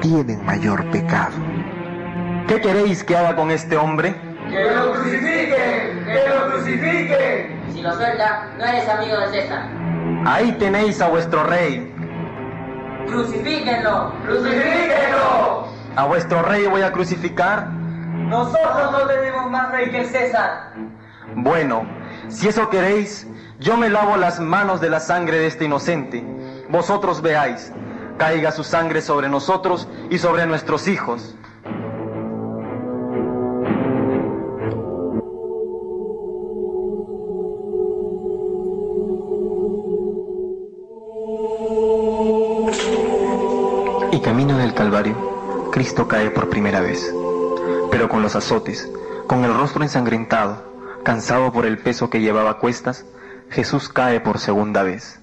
tienen mayor pecado. ¿Qué queréis que haga con este hombre? ¡Que lo crucifiquen! ¡Que lo crucifiquen! Si lo suelta, no eres amigo de César. Ahí tenéis a vuestro rey. ¡Crucifíquenlo! ¡Crucifíquenlo! ¿A vuestro rey voy a crucificar? Nosotros no tenemos más rey que César. Bueno, si eso queréis, yo me lavo las manos de la sangre de este inocente. Vosotros veáis, caiga su sangre sobre nosotros y sobre nuestros hijos. Camino del Calvario, Cristo cae por primera vez, pero con los azotes, con el rostro ensangrentado, cansado por el peso que llevaba a cuestas, Jesús cae por segunda vez.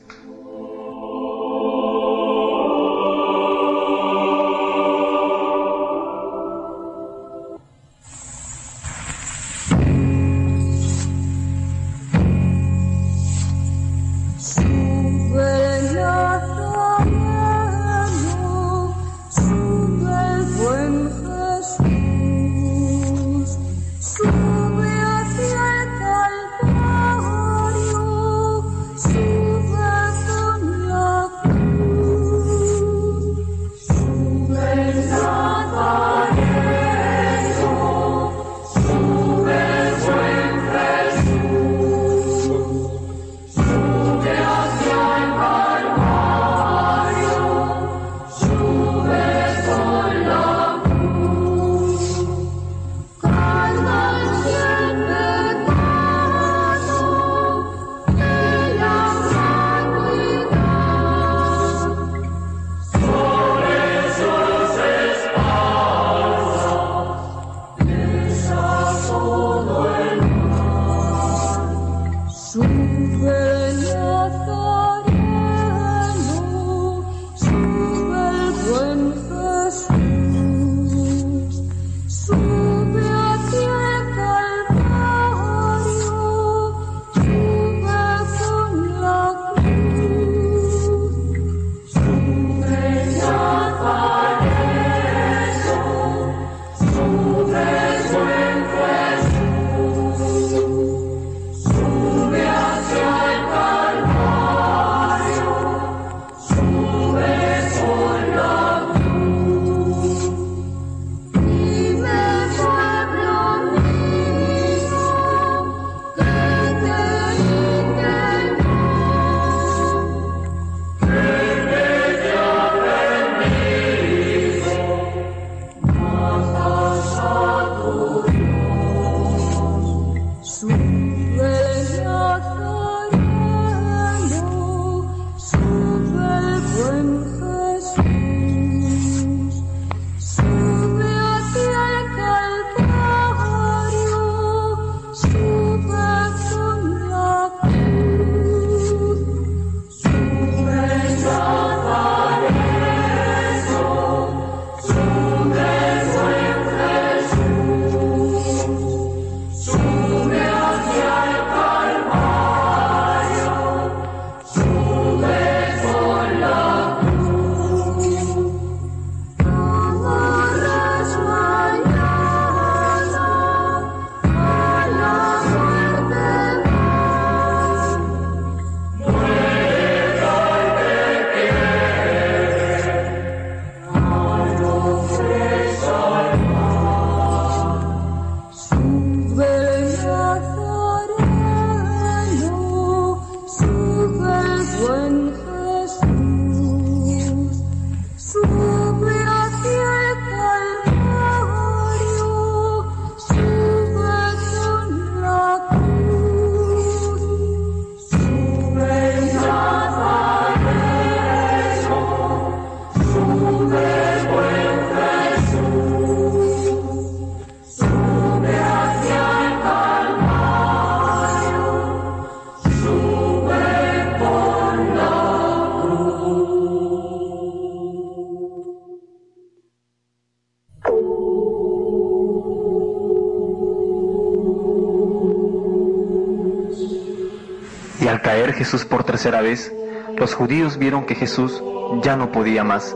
Tercera vez, los judíos vieron que Jesús ya no podía más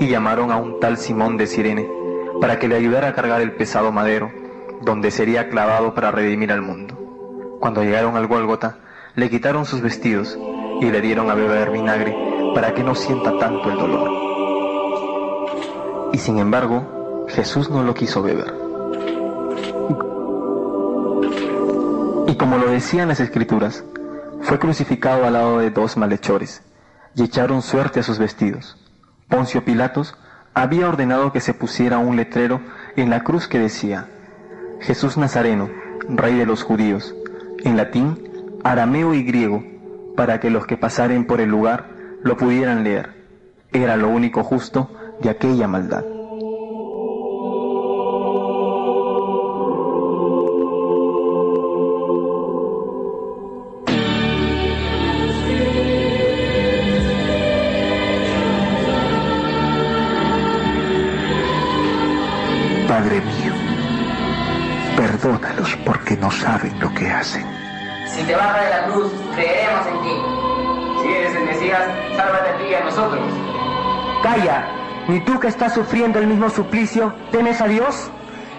y llamaron a un tal Simón de Sirene para que le ayudara a cargar el pesado madero, donde sería clavado para redimir al mundo. Cuando llegaron al Gólgota, le quitaron sus vestidos y le dieron a beber vinagre para que no sienta tanto el dolor. Y sin embargo, Jesús no lo quiso beber. como lo decían las escrituras, fue crucificado al lado de dos malhechores, y echaron suerte a sus vestidos. Poncio Pilatos había ordenado que se pusiera un letrero en la cruz que decía, Jesús Nazareno, Rey de los judíos, en latín, arameo y griego, para que los que pasaren por el lugar lo pudieran leer. Era lo único justo de aquella maldad. Te bajas de la cruz, creeremos en ti. Si eres el Mesías, sálvate a ti y a nosotros. Calla, ni tú que estás sufriendo el mismo suplicio, ¿temes a Dios?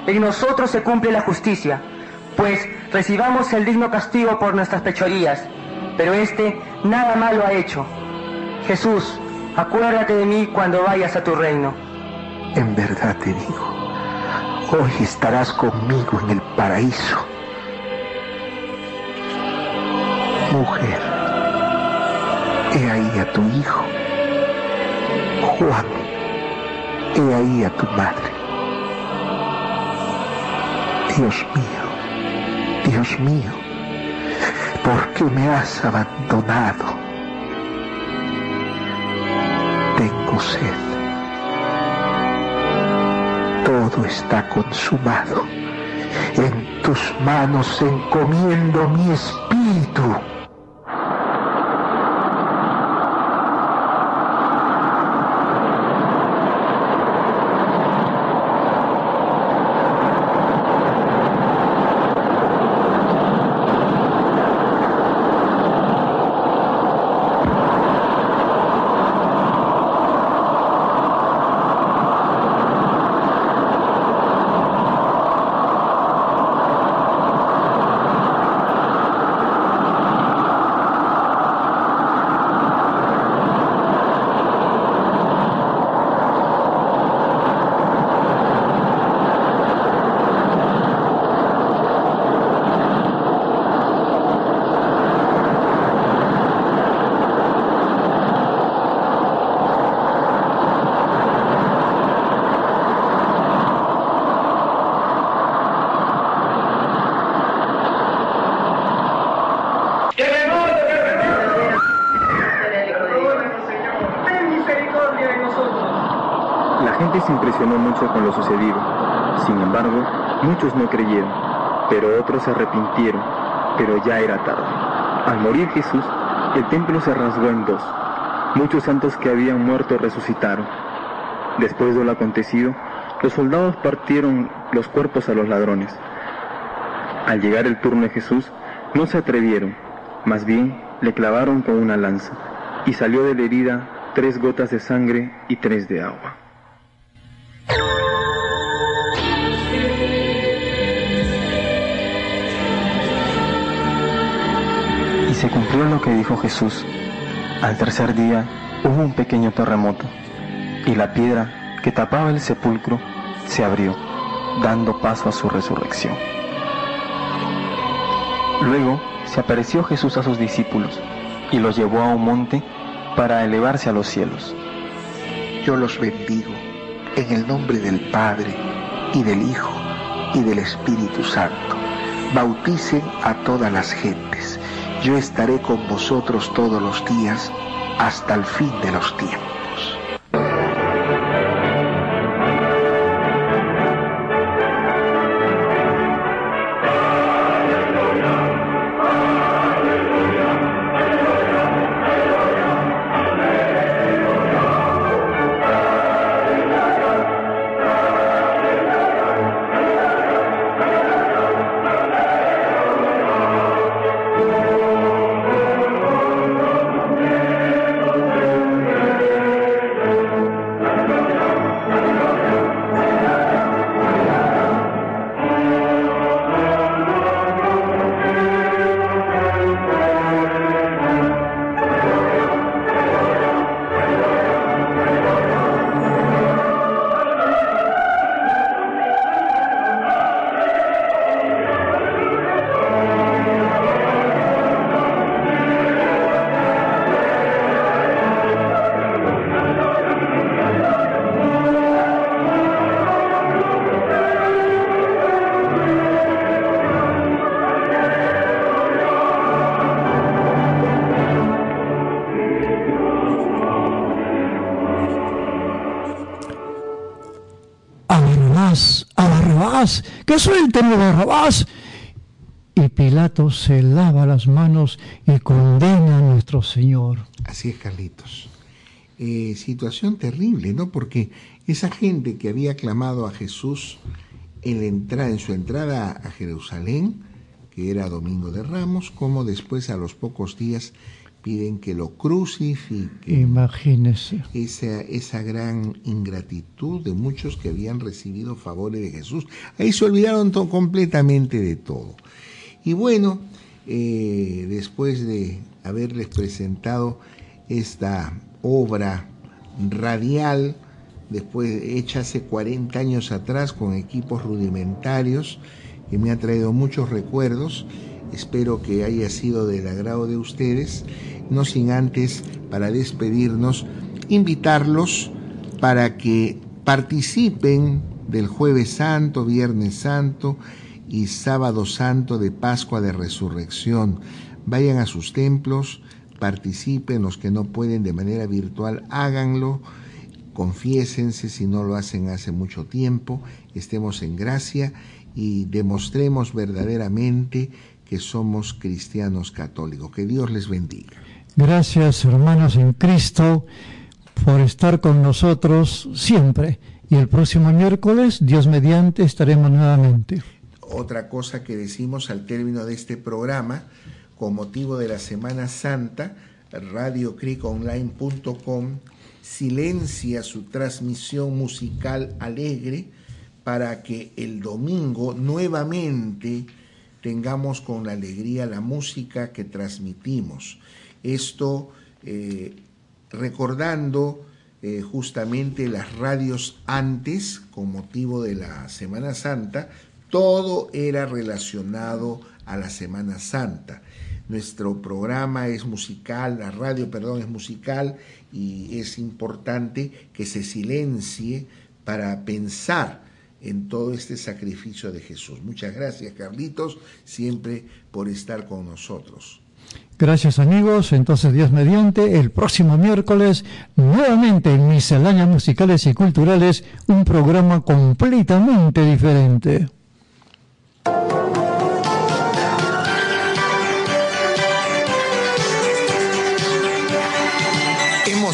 En nosotros se cumple la justicia, pues recibamos el digno castigo por nuestras pechorías, pero este nada malo ha hecho. Jesús, acuérdate de mí cuando vayas a tu reino. En verdad te digo, hoy estarás conmigo en el paraíso. Mujer, he ahí a tu hijo. Juan, he ahí a tu madre. Dios mío, Dios mío, ¿por qué me has abandonado? Tengo sed. Todo está consumado. En tus manos encomiendo mi espíritu. La gente mucho con lo sucedido. Sin embargo, muchos no creyeron, pero otros se arrepintieron, pero ya era tarde. Al morir Jesús, el templo se rasgó en dos. Muchos santos que habían muerto resucitaron. Después de lo acontecido, los soldados partieron los cuerpos a los ladrones. Al llegar el turno de Jesús, no se atrevieron, más bien le clavaron con una lanza, y salió de la herida tres gotas de sangre y tres de agua. Cumplió lo que dijo Jesús. Al tercer día hubo un pequeño terremoto, y la piedra que tapaba el sepulcro se abrió, dando paso a su resurrección. Luego se apareció Jesús a sus discípulos y los llevó a un monte para elevarse a los cielos. Yo los bendigo en el nombre del Padre y del Hijo y del Espíritu Santo. Bauticen a todas las gentes. Yo estaré con vosotros todos los días hasta el fin de los tiempos. Que suelten a Barrabás. Y Pilato se lava las manos y condena a nuestro Señor. Así es, Carlitos. Eh, situación terrible, ¿no? Porque esa gente que había clamado a Jesús en, la entrada, en su entrada a Jerusalén, que era Domingo de Ramos, como después a los pocos días piden que lo crucifiquen. Imagínese. Esa, esa gran ingratitud de muchos que habían recibido favores de Jesús. Ahí se olvidaron completamente de todo. Y bueno, eh, después de haberles presentado esta obra radial, después hecha hace 40 años atrás con equipos rudimentarios, que me ha traído muchos recuerdos, espero que haya sido del agrado de ustedes, no sin antes, para despedirnos, invitarlos para que participen del jueves santo, viernes santo y sábado santo de Pascua de Resurrección. Vayan a sus templos, participen, los que no pueden de manera virtual, háganlo, confiésense si no lo hacen hace mucho tiempo, estemos en gracia y demostremos verdaderamente que somos cristianos católicos. Que Dios les bendiga. Gracias hermanos en Cristo por estar con nosotros siempre. Y el próximo miércoles, Dios mediante, estaremos nuevamente. Otra cosa que decimos al término de este programa, con motivo de la Semana Santa, radiocriconline.com silencia su transmisión musical alegre para que el domingo nuevamente tengamos con la alegría la música que transmitimos. Esto eh, recordando eh, justamente las radios antes, con motivo de la Semana Santa, todo era relacionado a la Semana Santa. Nuestro programa es musical, la radio, perdón, es musical y es importante que se silencie para pensar en todo este sacrificio de Jesús. Muchas gracias, Carlitos, siempre por estar con nosotros. Gracias amigos, entonces Dios mediante, el próximo miércoles, nuevamente en Misceláneas Musicales y Culturales, un programa completamente diferente.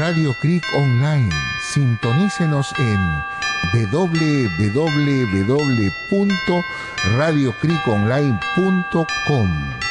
Radio Creek Online. Sintonícenos en www.radiocreekonline.com.